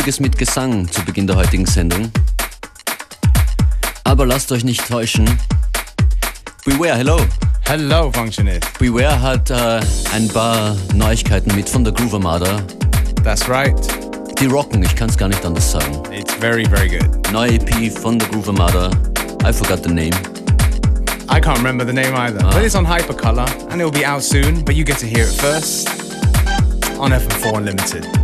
Ruhiges mit Gesang zu Beginn der heutigen Sendung. Aber lasst euch nicht täuschen. Beware, hello. Hello, Functionist. Beware hat äh, ein paar Neuigkeiten mit von der Groove Armada. That's right. Die rocken, ich kann es gar nicht anders sagen. It's very, very good. Neue EP von der Groove Armada. I forgot the name. I can't remember the name either, but it's on Hypercolor and it'll be out soon, but you get to hear it first on FM4 Unlimited.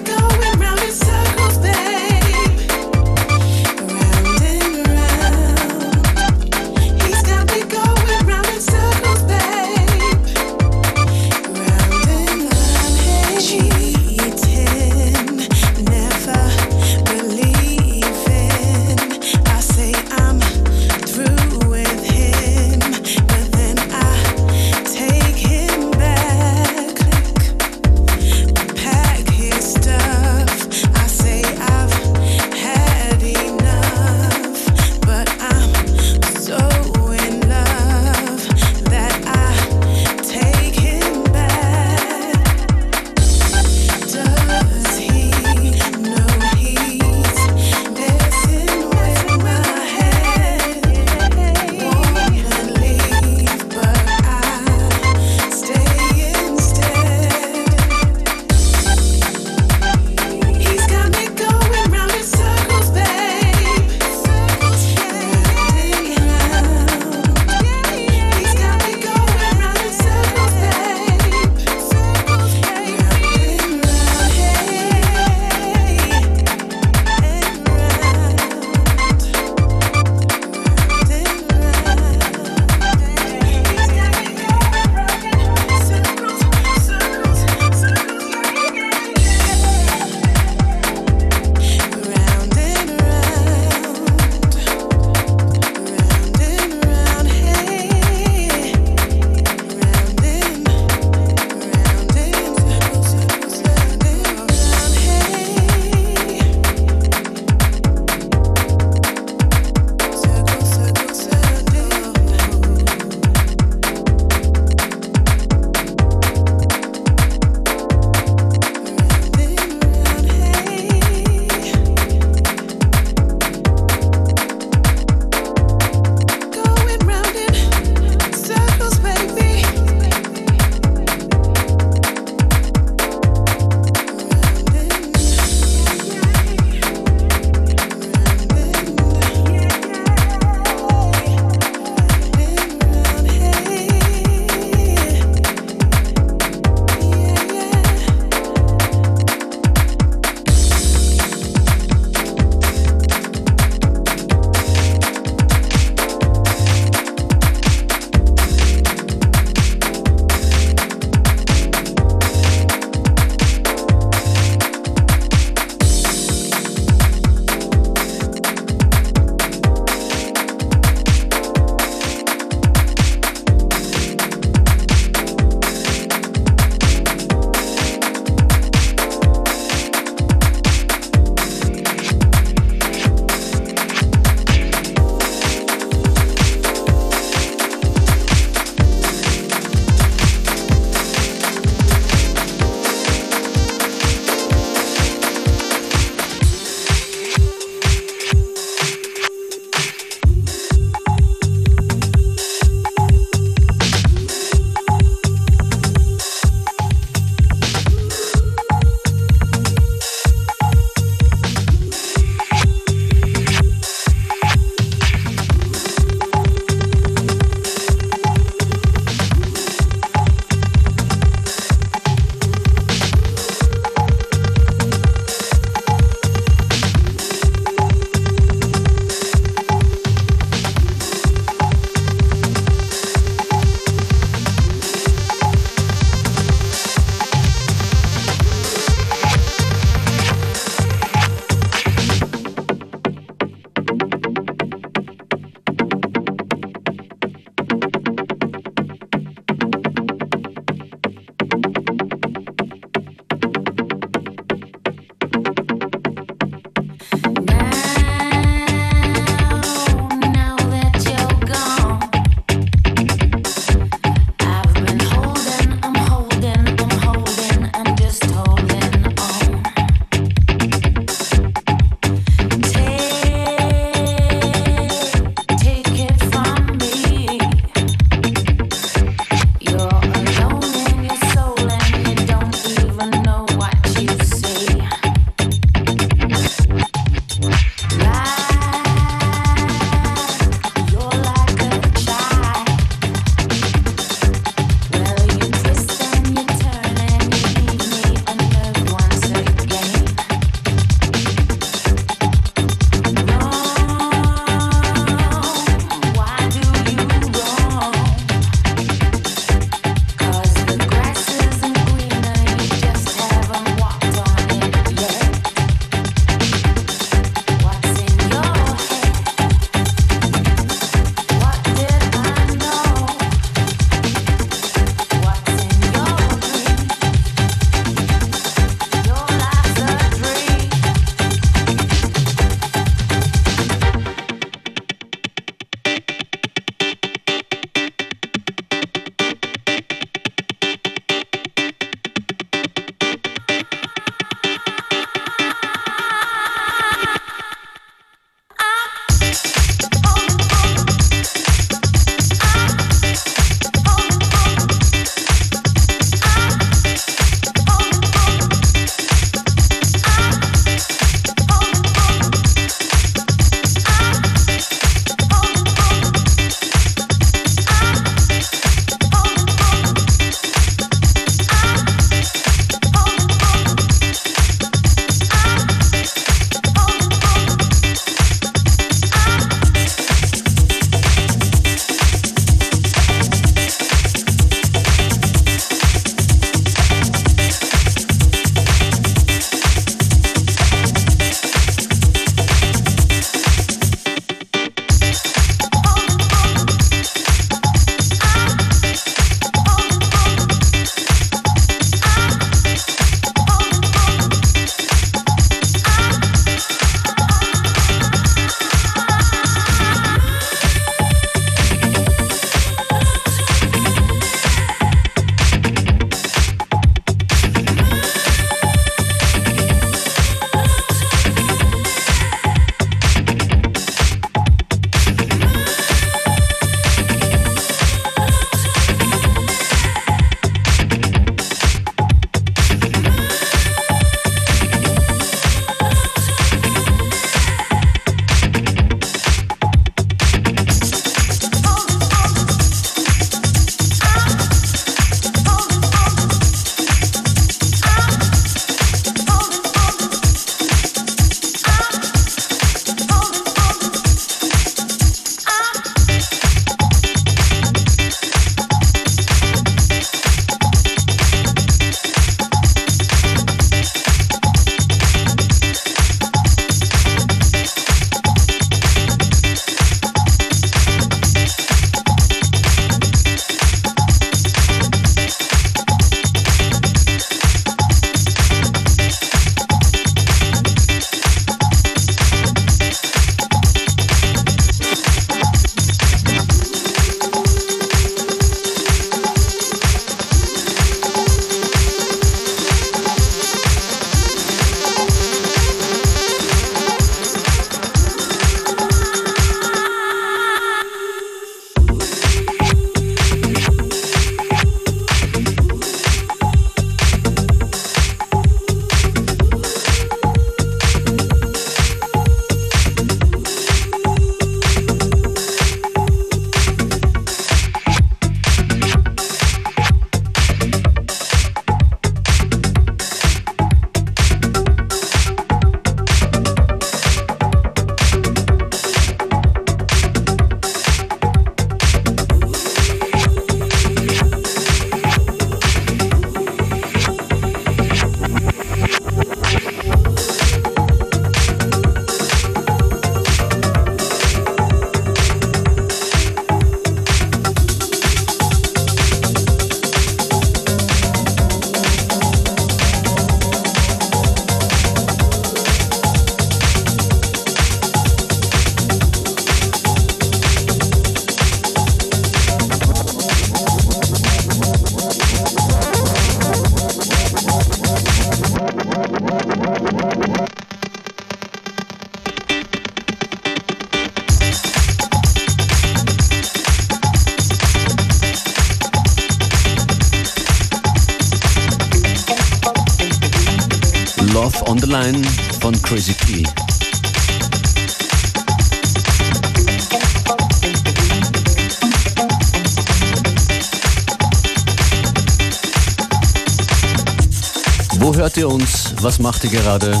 Wo hört ihr uns? Was macht ihr gerade?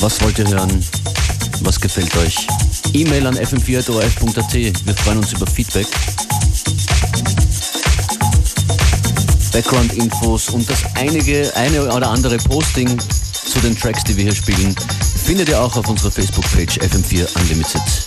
Was wollt ihr hören? Was gefällt euch? E-Mail an fm4.orf.at. Wir freuen uns über Feedback. Background-Infos und das einige, eine oder andere Posting zu den Tracks, die wir hier spielen, findet ihr auch auf unserer Facebook-Page FM4 Unlimited.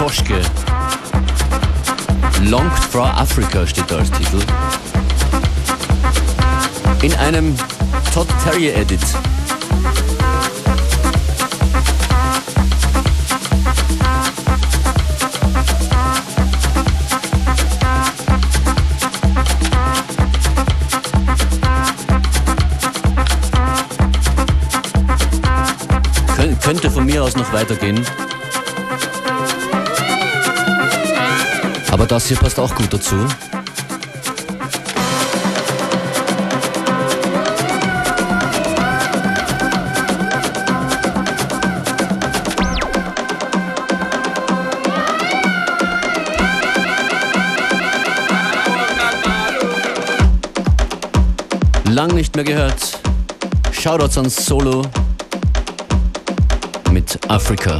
Toschke. Longed for Africa steht da als Titel. In einem Todd Terrier Edit. könnte von mir aus noch weitergehen. Das hier passt auch gut dazu. Lang nicht mehr gehört. Shoutouts an Solo mit Afrika.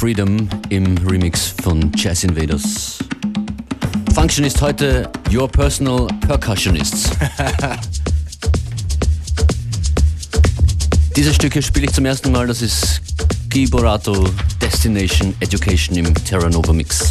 Freedom im Remix von Jazz Invaders. Functionist heute Your Personal Percussionist. Diese Stücke spiele ich zum ersten Mal, das ist Guy Borato Destination Education im Terra Nova Mix.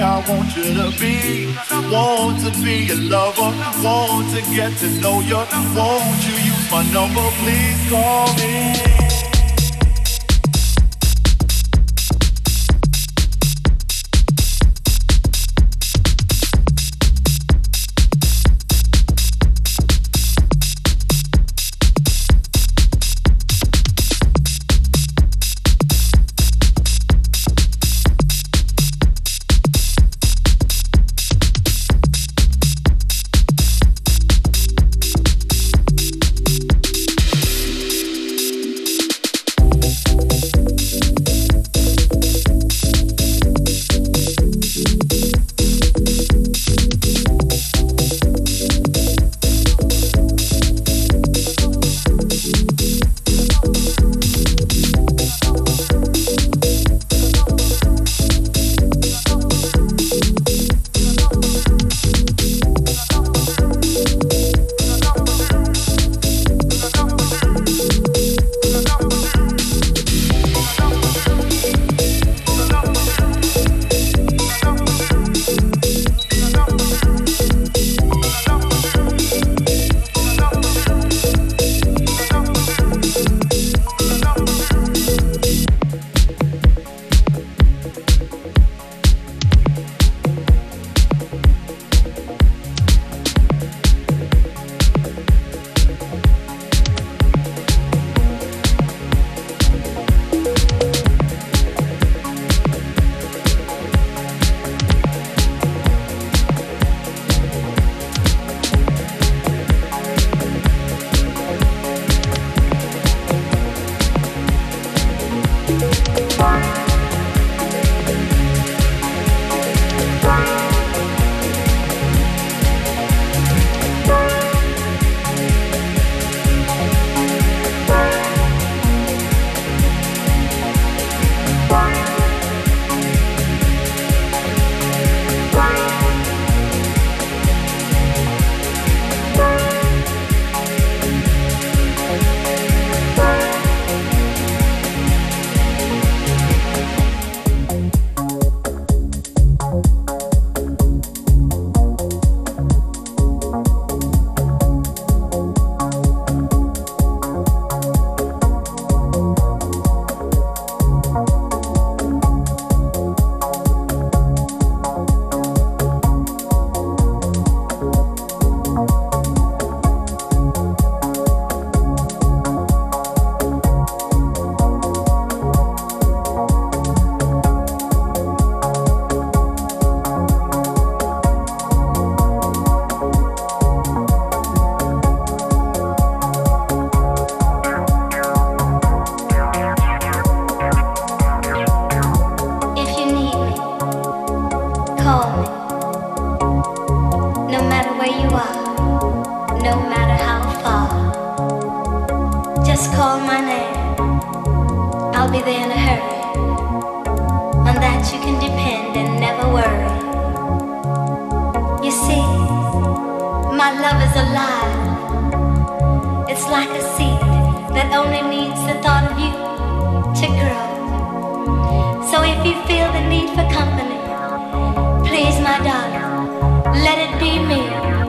I want you to be. Want to be a lover, want to get to know you. Won't you use my number? Please call me. Just call my name. I'll be there in a hurry. On that you can depend and never worry. You see, my love is alive. It's like a seed that only needs the thought of you to grow. So if you feel the need for company, please, my darling, let it be me.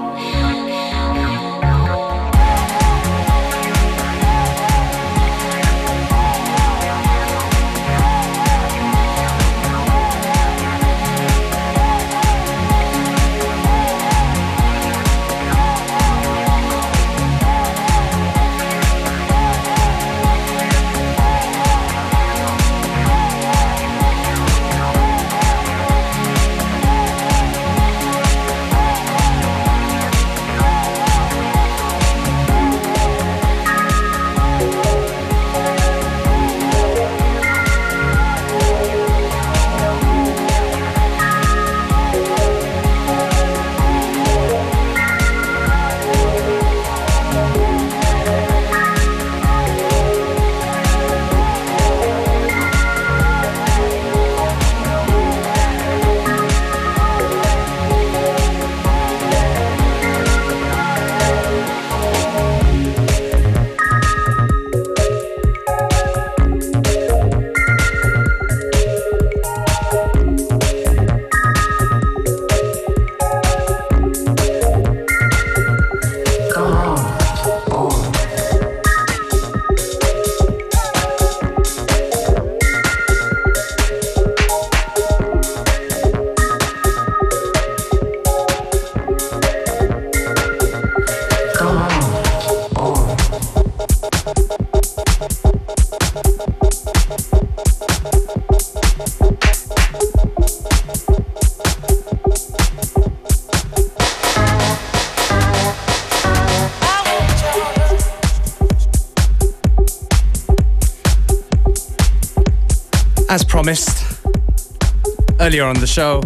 Earlier on the show,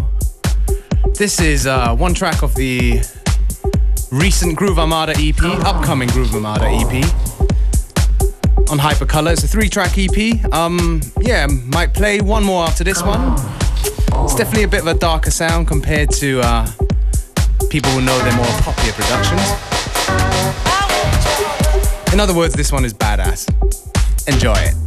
this is uh, one track of the recent Groove Armada EP, upcoming Groove Armada EP on Hypercolor. It's a three track EP. Um, yeah, might play one more after this one. It's definitely a bit of a darker sound compared to uh, people who know their more popular productions. In other words, this one is badass. Enjoy it.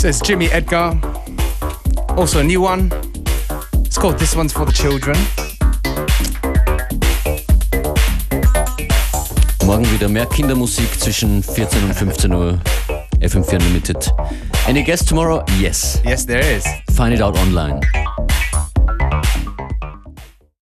Says Jimmy Edgar. Also a new one. It's called This One's for the Children. Morgen wieder mehr Kindermusik zwischen 14 und 15 Uhr. FM4 Unlimited. Any guest tomorrow? Yes. Yes, there is. Find it out online.